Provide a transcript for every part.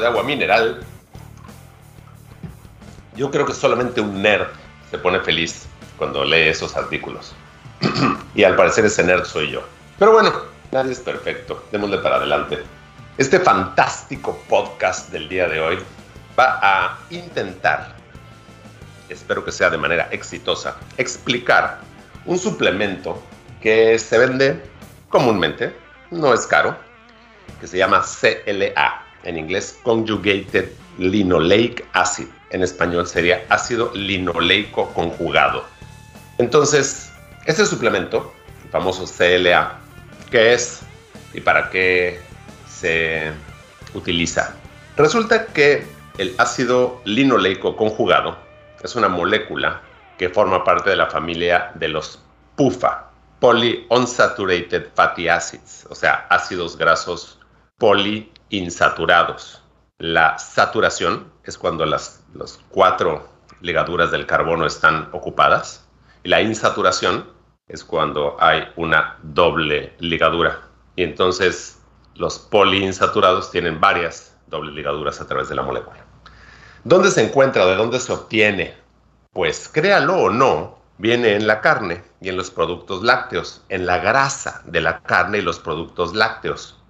De agua mineral. Yo creo que solamente un nerd se pone feliz cuando lee esos artículos. y al parecer ese nerd soy yo. Pero bueno, nadie es perfecto. Démosle para adelante. Este fantástico podcast del día de hoy va a intentar, espero que sea de manera exitosa, explicar un suplemento que se vende comúnmente, no es caro, que se llama CLA, en inglés Conjugated Linoleic Acid. En español sería ácido linoleico conjugado. Entonces, este suplemento, el famoso CLA, ¿qué es y para qué se utiliza? Resulta que el ácido linoleico conjugado es una molécula que forma parte de la familia de los PUFA, Polyunsaturated Fatty Acids, o sea, ácidos grasos poliinsaturados. La saturación es cuando las cuatro ligaduras del carbono están ocupadas y la insaturación es cuando hay una doble ligadura. Y entonces los poliinsaturados tienen varias dobles ligaduras a través de la molécula. ¿Dónde se encuentra? ¿De dónde se obtiene? Pues créalo o no, viene en la carne y en los productos lácteos, en la grasa de la carne y los productos lácteos.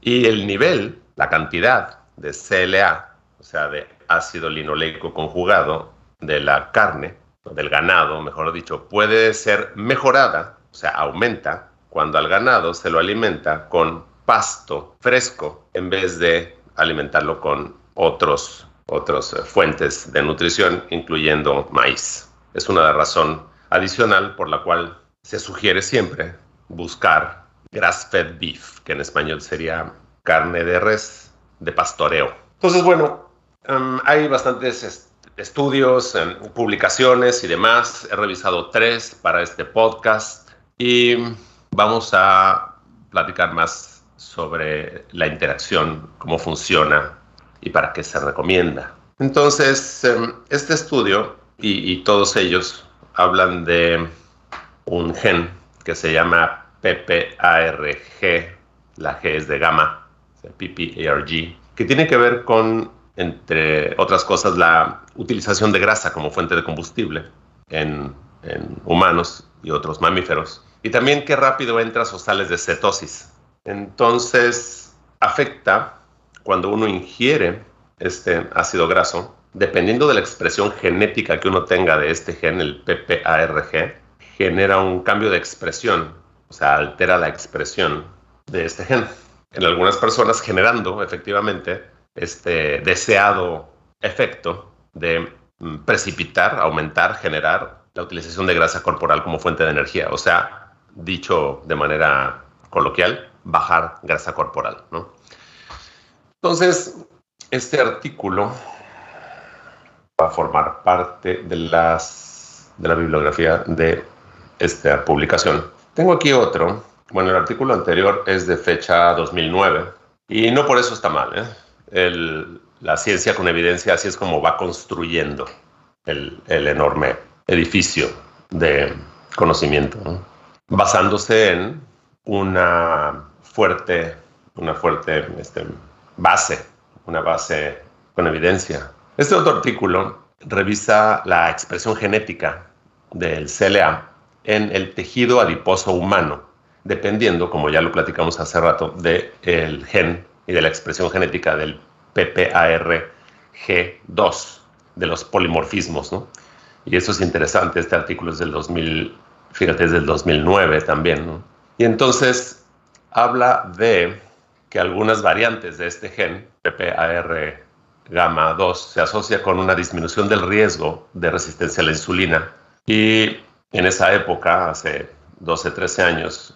Y el nivel, la cantidad de CLA, o sea, de ácido linoleico conjugado de la carne, del ganado, mejor dicho, puede ser mejorada, o sea, aumenta cuando al ganado se lo alimenta con pasto fresco en vez de alimentarlo con otros, otras eh, fuentes de nutrición, incluyendo maíz. Es una razón adicional por la cual se sugiere siempre buscar grass-fed beef, que en español sería carne de res de pastoreo. Entonces, bueno, em, hay bastantes estudios, em, publicaciones y demás. He revisado tres para este podcast y vamos a platicar más sobre la interacción, cómo funciona y para qué se recomienda. Entonces, em, este estudio y, y todos ellos hablan de un gen que se llama PPARG, la G es de gamma, PPARG, que tiene que ver con, entre otras cosas, la utilización de grasa como fuente de combustible en, humanos y otros mamíferos. Y también qué rápido entras o sales de cetosis. Entonces, afecta cuando uno ingiere este ácido graso, dependiendo de la expresión genética que uno tenga de este gen, el PPARG, genera un cambio de expresión, o sea, altera la expresión de este gen. En algunas personas generando efectivamente este deseado efecto de mm, precipitar, aumentar, generar la utilización de grasa corporal como fuente de energía. O sea, dicho de manera coloquial, bajar grasa corporal. Entonces, este artículo va a formar parte de, las, de la bibliografía de esta publicación. Tengo aquí otro. Bueno, el artículo anterior es de fecha 2009 y no por eso está mal. ¿eh? la ciencia con evidencia así es como va construyendo el, enorme edificio de conocimiento, basándose en una fuerte, una fuerte este, base, una base con evidencia. Este otro artículo revisa la expresión genética del CLA en el tejido adiposo humano, dependiendo, como ya lo platicamos hace rato, del gen y de la expresión genética del PPARG2, de los polimorfismos, ¿no? Y eso es interesante, este artículo es del 2000, fíjate, es del 2009 también. Y entonces habla de que algunas variantes de este gen, PPAR gamma 2, se asocia con una disminución del riesgo de resistencia a la insulina. Y en esa época, hace 12, 13 años,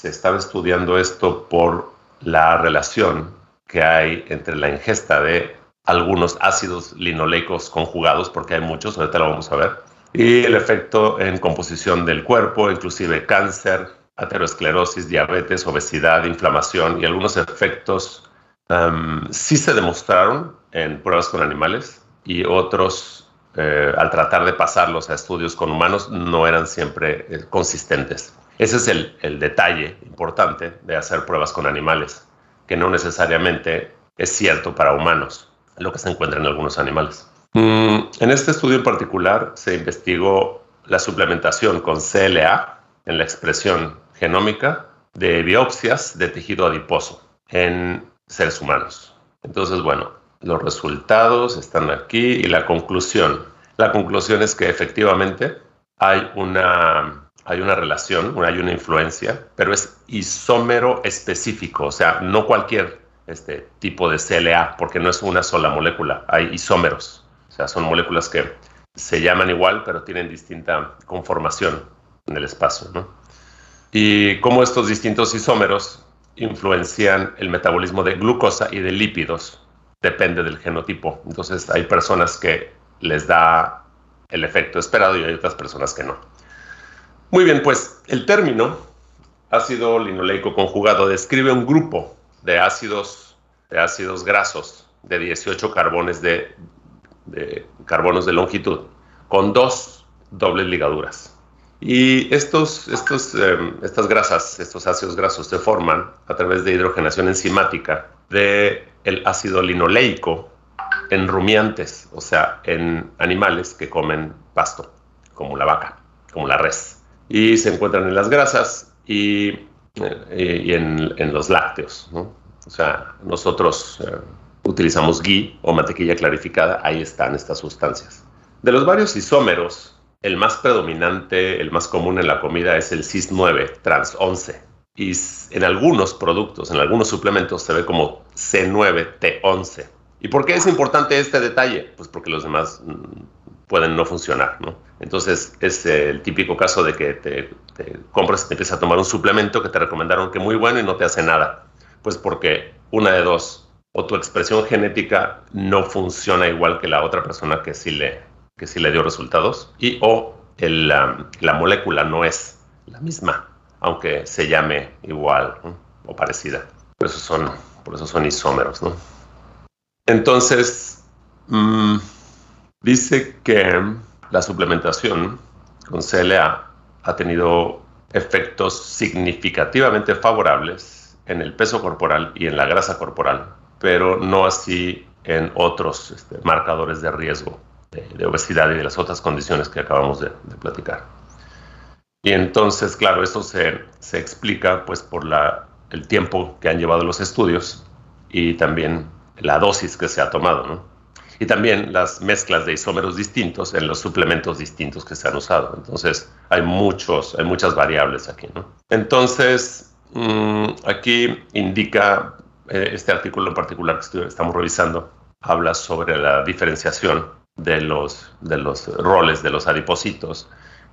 se estaba estudiando esto por la relación que hay entre la ingesta de algunos ácidos linoleicos conjugados, porque hay muchos, ahorita lo vamos a ver, y el efecto en composición del cuerpo, inclusive cáncer, aterosclerosis, diabetes, obesidad, inflamación y algunos efectos um, sí se demostraron en pruebas con animales y otros eh, al tratar de pasarlos a estudios con humanos no eran siempre eh, consistentes. Ese es el, detalle importante de hacer pruebas con animales, que no necesariamente es cierto para humanos, lo que se encuentra en algunos animales. Mm, en este estudio en particular se investigó la suplementación con CLA en la expresión genómica de biopsias de tejido adiposo en seres humanos. Entonces, bueno, los resultados están aquí y la conclusión. La conclusión es que efectivamente hay una, hay una relación, hay una influencia, pero es isómero específico, o sea, no cualquier este tipo de CLA, porque no es una sola molécula, hay isómeros, o sea, son moléculas que se llaman igual, pero tienen distinta conformación en el espacio. ¿no? y cómo estos distintos isómeros influencian el metabolismo de glucosa y de lípidos, depende del genotipo. Entonces hay personas que les da el efecto esperado y hay otras personas que no. Muy bien, pues el término ácido linoleico conjugado describe un grupo de ácidos, de ácidos grasos de 18 carbones de, de carbonos de longitud con dos dobles ligaduras. Y estos, estos, em, estas grasas, estos ácidos grasos se forman a través de hidrogenación enzimática del el ácido linoleico en rumiantes, o sea, en animales que comen pasto, como la vaca, como la res. Y se encuentran en las grasas y, eh, y en, en, los lácteos. ¿no? O sea, nosotros eh, utilizamos ghee o mantequilla clarificada, ahí están estas sustancias. De los varios isómeros el más predominante, el más común en la comida es el CIS9 trans 11. Y en algunos productos, en algunos suplementos se ve como C9T11. ¿Y por qué es importante este detalle? Pues porque los demás mm, pueden no funcionar, ¿no? Entonces es el típico caso de que te, compras y te empiezas a tomar un suplemento que te recomendaron que muy bueno y no te hace nada. Pues porque una de dos, o tu expresión genética no funciona igual que la otra persona que sí le, que sí le dio resultados, y o la molécula no es la misma, aunque se llame igual o parecida. Por eso son, por eso son isómeros. ¿no? Entonces, mm, dice que la suplementación con CLA ha tenido efectos significativamente favorables en el peso corporal y en la grasa corporal, pero no así en otros este, marcadores de riesgo de, obesidad y de las otras condiciones que acabamos de, platicar. Y entonces, claro, esto se, explica pues por el tiempo que han llevado los estudios y también la dosis que se ha tomado, ¿no? Y también las mezclas de isómeros distintos en los suplementos distintos que se han usado. Entonces, hay, muchos, hay muchas variables aquí. Entonces, mm, aquí indica eh, este artículo en particular que estamos revisando, habla sobre la diferenciación de los, de los roles de los adipocitos,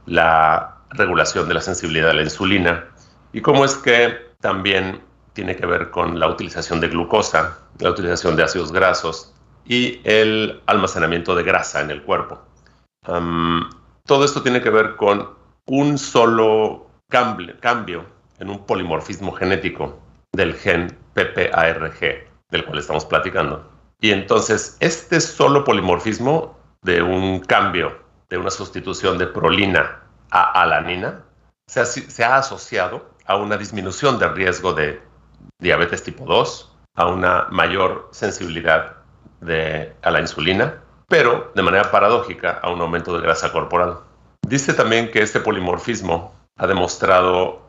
la regulación de la sensibilidad a la insulina y cómo es que también tiene que ver con la utilización de glucosa, la utilización de ácidos grasos y el almacenamiento de grasa en el cuerpo. todo esto tiene que ver con un solo cambio, en un polimorfismo genético del gen PPARG, del cual estamos platicando. Y entonces, este solo polimorfismo de un cambio, de una sustitución de prolina a alanina, se ha, se ha asociado a una disminución del riesgo de diabetes tipo 2, a una mayor sensibilidad a la insulina, pero de manera paradójica a un aumento de grasa corporal. Dice también que este polimorfismo ha demostrado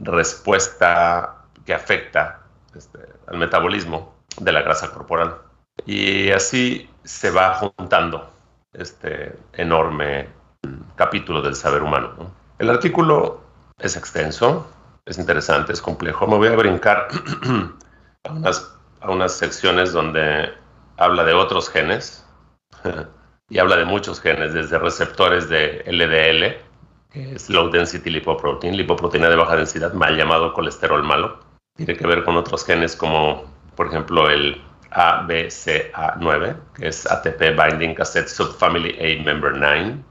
respuesta que afecta este, al metabolismo de la grasa corporal. Y así se va juntando este enorme capítulo del saber humano. El artículo es extenso, es interesante, es complejo. Me voy a brincar a unas, a unas secciones donde habla de otros genes y habla de muchos genes, desde receptores de LDL, que es Low Density Lipoprotein, lipoproteína de baja densidad, mal llamado colesterol malo, tiene que ver con otros genes como, por ejemplo, el ABCA9, que es ATP Binding Cassette Subfamily A Member 9.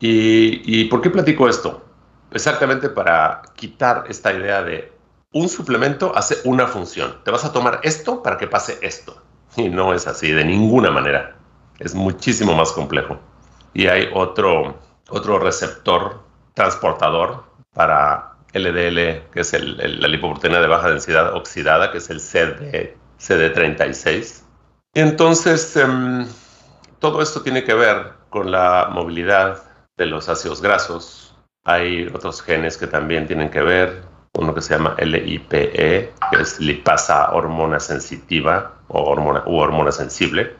¿Y, ¿Y por qué platico esto? Exactamente para quitar esta idea de un suplemento hace una función. Te vas a tomar esto para que pase esto. Y no es así, de ninguna manera. Es muchísimo más complejo. Y hay otro, otro receptor transportador para LDL, que es la lipoproteína de baja densidad oxidada, que es el CD, CD36. Y entonces, em, todo esto tiene que ver con la movilidad de los ácidos grasos. Hay otros genes que también tienen que ver, uno que se llama LIPE, que es lipasa hormona sensitiva o hormona, u hormona sensible,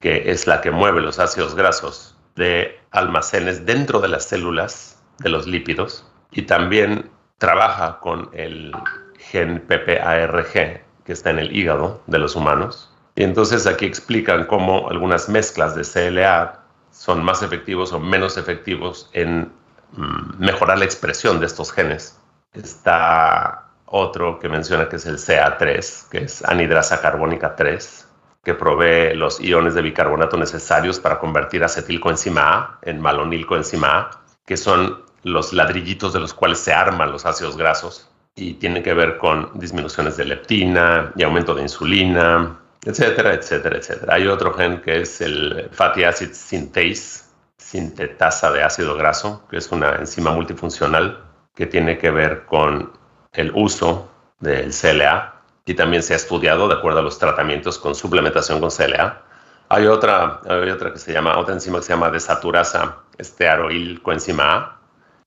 que es la que mueve los ácidos grasos de almacenes dentro de las células de los lípidos y también trabaja con el gen PPARG que está en el hígado de los humanos. Y entonces aquí explican cómo algunas mezclas de CLA son más efectivos o menos efectivos en mm, mejorar la expresión de estos genes. Está otro que menciona que es el CA3, que es anidrasa carbónica 3, que provee los iones de bicarbonato necesarios para convertir acetilcoenzima A en malonilcoenzima A, que son los ladrillitos de los cuales se arman los ácidos grasos y tienen que ver con disminuciones de leptina y aumento de insulina, etcétera, etcétera, etcétera. Hay otro gen que es el fatty acid synthase, sintetasa de ácido graso, que es una enzima multifuncional que tiene que ver con el uso del CLA y también se ha estudiado de acuerdo a los tratamientos con suplementación con CLA. Hay otra, hay otra que se llama, otra enzima que se llama desaturasa estearoil coenzima A,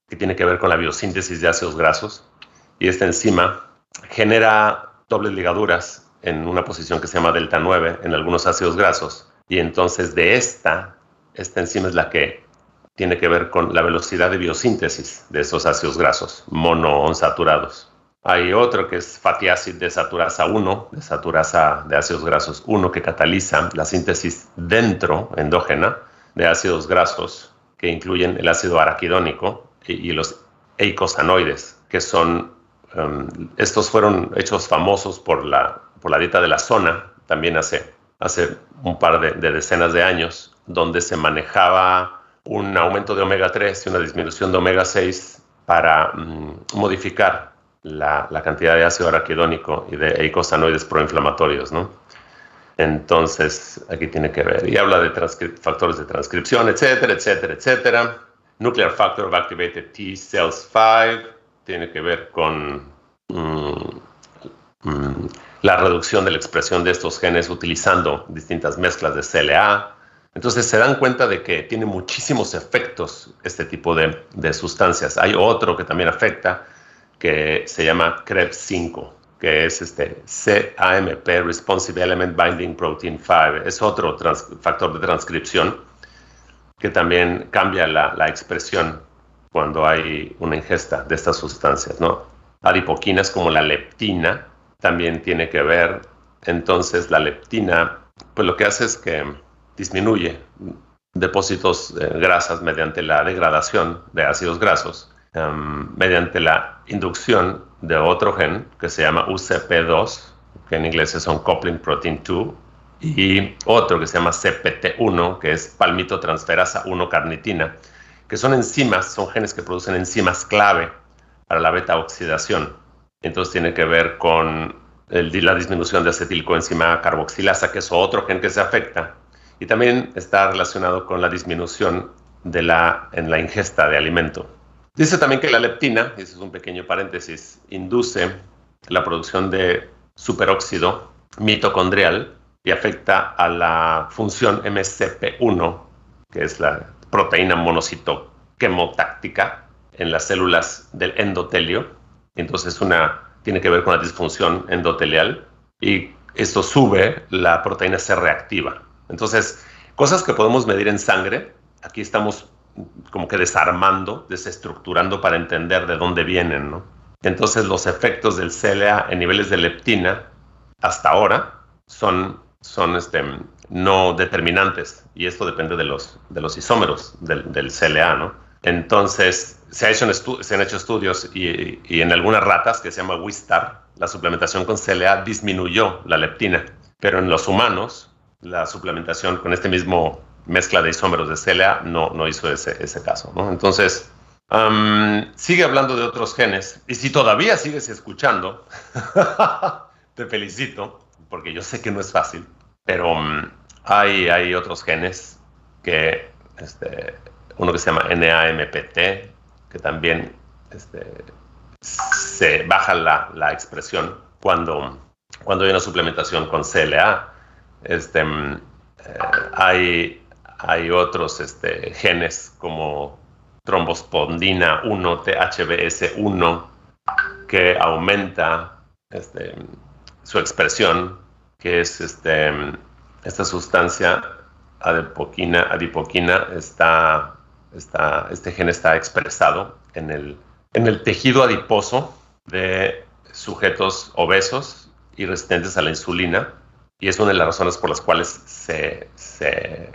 que tiene que ver con la biosíntesis de ácidos grasos. Y esta enzima genera dobles ligaduras en una posición que se llama delta 9 en algunos ácidos grasos. Y entonces de esta, esta enzima es la que tiene que ver con la velocidad de biosíntesis de esos ácidos grasos monoonsaturados. Hay otro que es fatty acid desaturasa 1, desaturasa de ácidos grasos 1, que cataliza la síntesis dentro, endógena, de ácidos grasos que incluyen el ácido araquidónico y, los eicosanoides, que son, um, estos fueron hechos famosos por la, por la dieta de la zona, también hace, hace un par de, decenas de años, donde se manejaba un aumento de omega 3 y una disminución de omega 6 para mm, modificar la, cantidad de ácido araquidónico y de eicosanoides proinflamatorios, ¿no? Entonces, aquí tiene que ver. Y habla de factores de transcripción, etcétera, etcétera, etcétera. Nuclear Factor of Activated T Cells 5 tiene que ver con mm, mm, la reducción de la expresión de estos genes utilizando distintas mezclas de CLA. Entonces se dan cuenta de que tiene muchísimos efectos este tipo de, de sustancias. Hay otro que también afecta, que se llama CREB5, que es este CAMP, Responsive Element Binding Protein 5. Es otro factor de transcripción que también cambia la, la, expresión cuando hay una ingesta de estas sustancias, ¿no? Adipoquinas como la leptina también tiene que ver. Entonces la leptina, pues lo que hace es que disminuye depósitos de grasas mediante la degradación de ácidos grasos Em, mediante la inducción de otro gen que se llama UCP2, que en inglés es un coupling protein 2, y otro que se llama CPT1, que es palmitotransferasa 1 carnitina, que son enzimas, son genes que producen enzimas clave para la beta oxidación. Entonces tiene que ver con la disminución de acetilcoenzima carboxilasa, que es otro gen que se afecta, y también está relacionado con la disminución de la, en la ingesta de alimento. Dice también que la leptina, y ese es un pequeño paréntesis, induce la producción de superóxido mitocondrial y afecta a la función MCP1, que es la proteína monocitoquemotáctica en las células del endotelio. Entonces una tiene que ver con la disfunción endotelial y esto sube la proteína C reactiva. Entonces, cosas que podemos medir en sangre, aquí estamos como que desarmando, desestructurando para entender de dónde vienen, ¿no? Entonces los efectos del CLA en niveles de leptina hasta ahora son, son este, no determinantes y esto depende de los, de los isómeros del, del CLA, ¿no? Entonces se, ha hecho han hecho estudios y, y, en algunas ratas que se llama Wistar, la suplementación con CLA disminuyó la leptina, pero en los humanos la suplementación con este mismo mezcla de isómeros de CLA no, no hizo ese, ese caso. Entonces, sigue hablando de otros genes y si todavía sigues escuchando, te felicito, porque yo sé que no es fácil, pero hay, hay otros genes que, este, uno que se llama NAMPT, que también este, se baja la, la, expresión cuando, cuando hay una suplementación con CLA. Este, eh, hay, hay otros este, genes como trombospondina 1, THBS1, que aumenta este, su expresión, que es este, esta sustancia adipoquina, adipoquina está, está, este gen está expresado en el, en el tejido adiposo de sujetos obesos y resistentes a la insulina, y es una de las razones por las cuales se, se,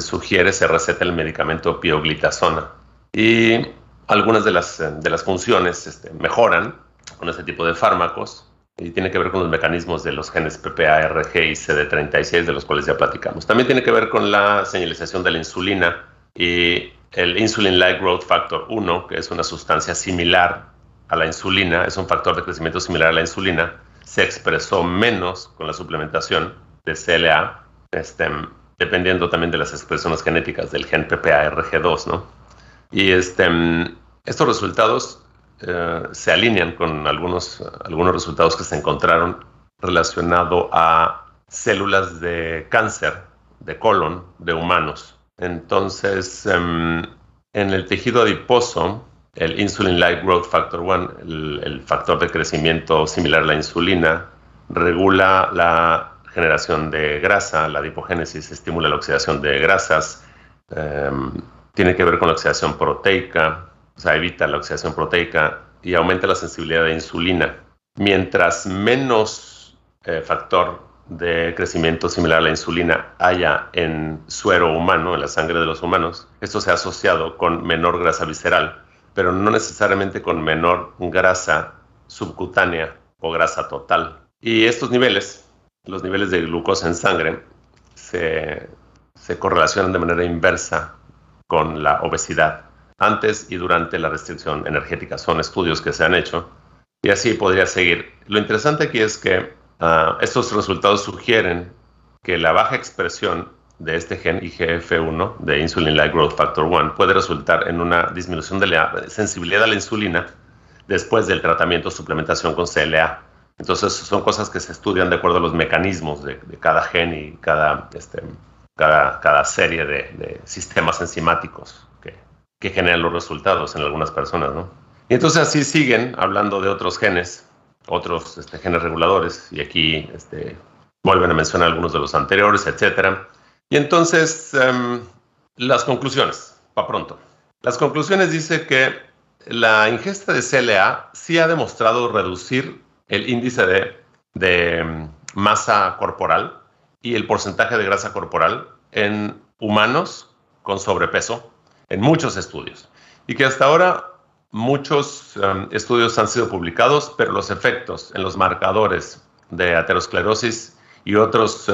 sugiere, se receta el medicamento pioglitazona. Y algunas de las, de las funciones este, mejoran con este tipo de fármacos y tiene que ver con los mecanismos de los genes PPARG y CD36 de los cuales ya platicamos. También tiene que ver con la señalización de la insulina y el Insulin-like growth factor 1, que es una sustancia similar a la insulina, es un factor de crecimiento similar a la insulina, se expresó menos con la suplementación de CLA, este, dependiendo también de las expresiones genéticas del gen PPARG2, ¿no? Y este, estos resultados eh, se alinean con algunos, algunos resultados que se encontraron relacionados a células de cáncer de colon de humanos. Entonces, em, en el tejido adiposo, el Insulin-like growth factor 1, el, factor de crecimiento similar a la insulina, regula la generación de grasa, la adipogénesis estimula la oxidación de grasas, em, tiene que ver con la oxidación proteica, o sea, evita la oxidación proteica y aumenta la sensibilidad de insulina. Mientras menos eh, factor de crecimiento similar a la insulina haya en suero humano, en la sangre de los humanos, esto se ha asociado con menor grasa visceral, pero no necesariamente con menor grasa subcutánea o grasa total. Y estos niveles, los niveles de glucosa en sangre, se, correlacionan de manera inversa con la obesidad antes y durante la restricción energética. Son estudios que se han hecho y así podría seguir. Lo interesante aquí es que ah, estos resultados sugieren que la baja expresión de este gen IGF-1 de Insulin-like growth factor 1 puede resultar en una disminución de la sensibilidad a la insulina después del tratamiento suplementación con CLA. Entonces son cosas que se estudian de acuerdo a los mecanismos de, cada gen y cada, este, cada, cada serie de, de sistemas enzimáticos que generan los resultados en algunas personas, ¿no? Y entonces así siguen hablando de otros genes, otros este, genes reguladores, y aquí este, vuelven a mencionar algunos de los anteriores, etcétera. Y entonces, em, las conclusiones, para pronto. Las conclusiones dice que la ingesta de CLA sí ha demostrado reducir el índice de, de em, masa corporal y el porcentaje de grasa corporal en humanos con sobrepeso en muchos estudios y que hasta ahora muchos um, estudios han sido publicados, pero los efectos en los marcadores de aterosclerosis y otros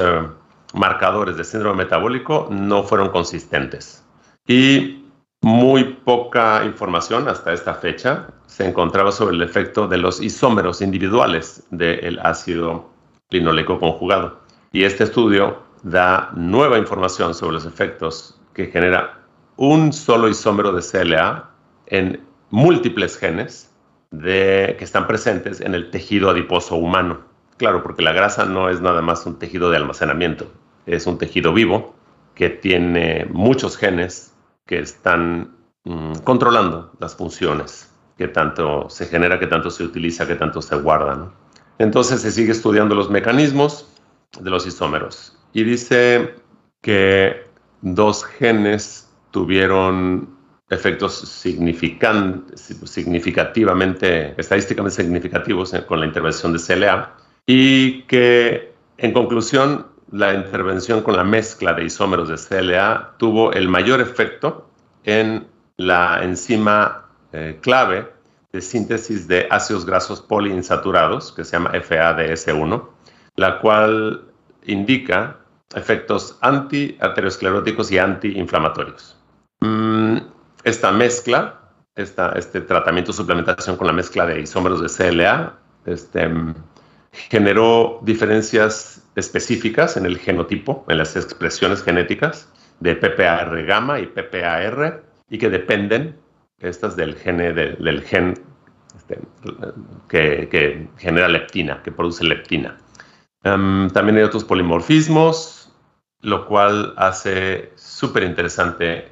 marcadores de síndrome metabólico no fueron consistentes. Y muy poca información hasta esta fecha se encontraba sobre el efecto de los isómeros individuales del ácido linoleico conjugado. Y este estudio da nueva información sobre los efectos que genera un solo isómero de CLA en múltiples genes que están presentes en el tejido adiposo humano. Claro, porque la grasa no es nada más un tejido de almacenamiento, es un tejido vivo que tiene muchos genes que están mm, controlando las funciones, que tanto se genera, que tanto se utiliza, que tanto se guarda. Entonces se sigue estudiando los mecanismos de los isómeros y dice que dos genes tuvieron efectos significativamente, estadísticamente significativos con la intervención de CLA y que en conclusión la intervención con la mezcla de isómeros de CLA tuvo el mayor efecto en la enzima eh, clave de síntesis de ácidos grasos poliinsaturados, que se llama FADS1, la cual indica efectos antiarterioscleróticos y antiinflamatorios. Mm, esta mezcla, esta, este tratamiento suplementación con la mezcla de isómeros de CLA, este, generó diferencias específicas en el genotipo, en las expresiones genéticas de PPAR gamma y PPAR, y que dependen estas del, gene, del, gen este, que, genera leptina, que produce leptina. Em, también hay otros polimorfismos, lo cual hace súper interesante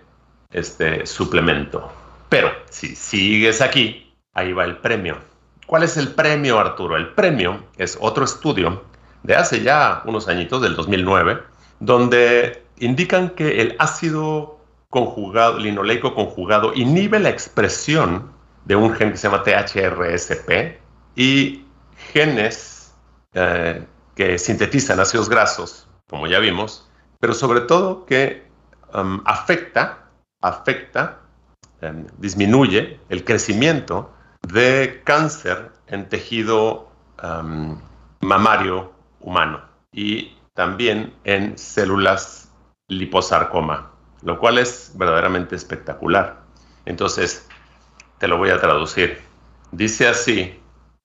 este suplemento. Pero si sigues aquí, ahí va el premio. ¿Cuál es el premio, Arturo? El premio es otro estudio de hace ya unos añitos, del 2009, donde indican que el ácido conjugado, linoleico conjugado, inhibe la expresión de un gen que se llama THRSP y genes eh, que sintetizan ácidos grasos, como ya vimos, pero sobre todo que um, afecta, afecta, um, disminuye el crecimiento de cáncer en tejido mamario humano y también en células liposarcoma, lo cual es verdaderamente espectacular. Entonces, te lo voy a traducir. Dice así,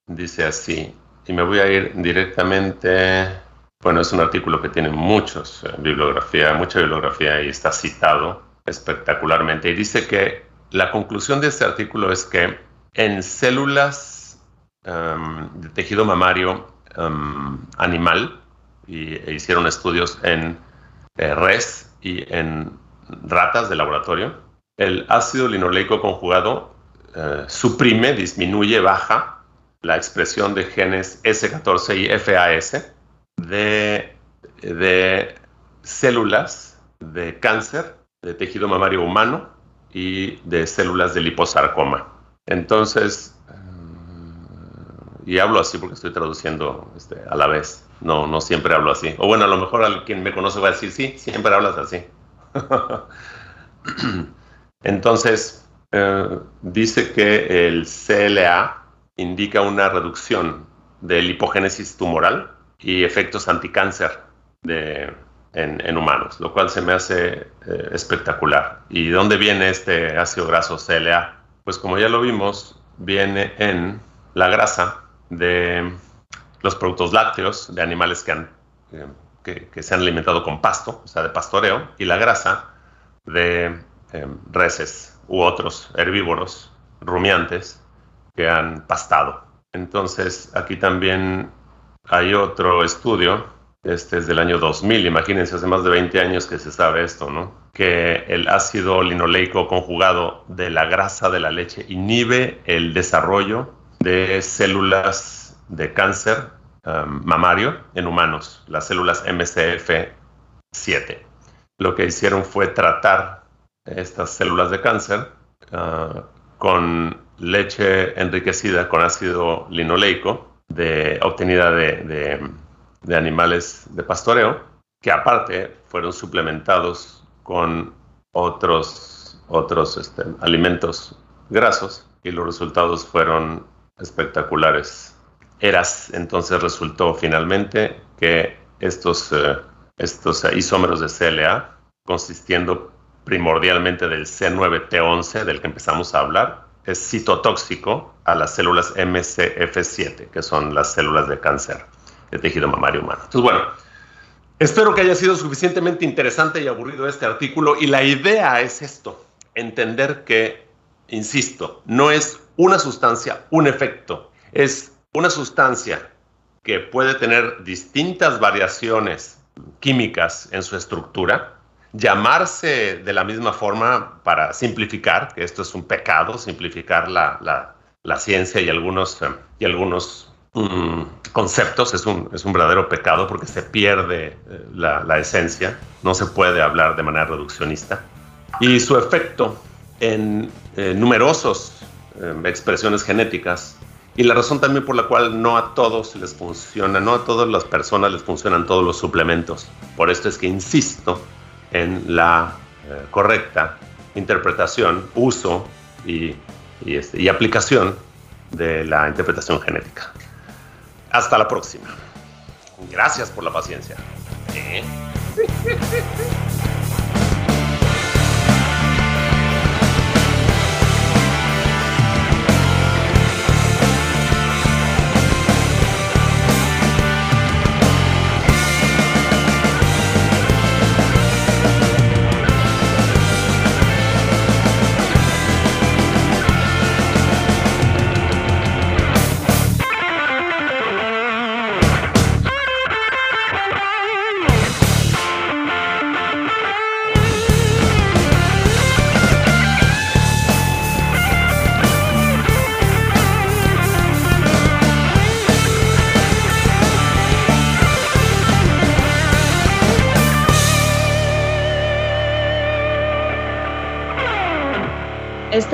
dice así, y me voy a ir directamente, bueno, es un artículo que tiene muchos, eh, bibliografía, mucha bibliografía y está citado espectacularmente. Y dice que la conclusión de este artículo es que en células em, de tejido mamario em, animal, y, e hicieron estudios en eh, res y en ratas de laboratorio, el ácido linoleico conjugado eh, suprime, disminuye, baja la expresión de genes S14 y FAS de, de células de cáncer de tejido mamario humano y de células de liposarcoma. Entonces, eh, y hablo así porque estoy traduciendo este, a la vez, no, no siempre hablo así. O bueno, a lo mejor quien me conoce va a decir, sí, siempre hablas así. Entonces, eh, dice que el CLA indica una reducción de lipogénesis tumoral y efectos anticáncer de, en, humanos, lo cual se me hace eh, espectacular. ¿Y dónde viene este ácido graso CLA? Pues como ya lo vimos, viene en la grasa de los productos lácteos de animales que, han, eh, que, se han alimentado con pasto, o sea, de pastoreo, y la grasa de eh, reses u otros herbívoros rumiantes que han pastado. Entonces, aquí también hay otro estudio, este es del año 2000, imagínense, hace más de 20 años que se sabe esto, ¿no? Que el ácido linoleico conjugado de la grasa de la leche inhibe el desarrollo de células de cáncer um, mamario en humanos, las células MCF7. Lo que hicieron fue tratar estas células de cáncer uh, con leche enriquecida con ácido linoleico de, obtenida de, animales de pastoreo, que aparte fueron suplementados con otros, otros este, alimentos grasos y los resultados fueron espectaculares. Eras entonces resultó finalmente que estos, eh, estos isómeros de CLA, consistiendo primordialmente del C9T11 del que empezamos a hablar, es citotóxico a las células MCF7, que son las células de cáncer de tejido mamario humano. Entonces, bueno, espero que haya sido suficientemente interesante y aburrido este artículo y la idea es esto, entender que, insisto, no es una sustancia, un efecto, es una sustancia que puede tener distintas variaciones químicas en su estructura, llamarse de la misma forma para simplificar, que esto es un pecado, simplificar la, ciencia y algunos, eh, y algunos mm, conceptos, es un, es un verdadero pecado porque se pierde eh, la, esencia, no se puede hablar de manera reduccionista. Y su efecto en eh, numerosos expresiones genéticas y la razón también por la cual no a todos les funciona, no a todas las personas les funcionan todos los suplementos. Por esto es que insisto en la eh, correcta interpretación, uso y, este, y, aplicación de la interpretación genética. Hasta la próxima. Gracias por la paciencia. ¿Eh?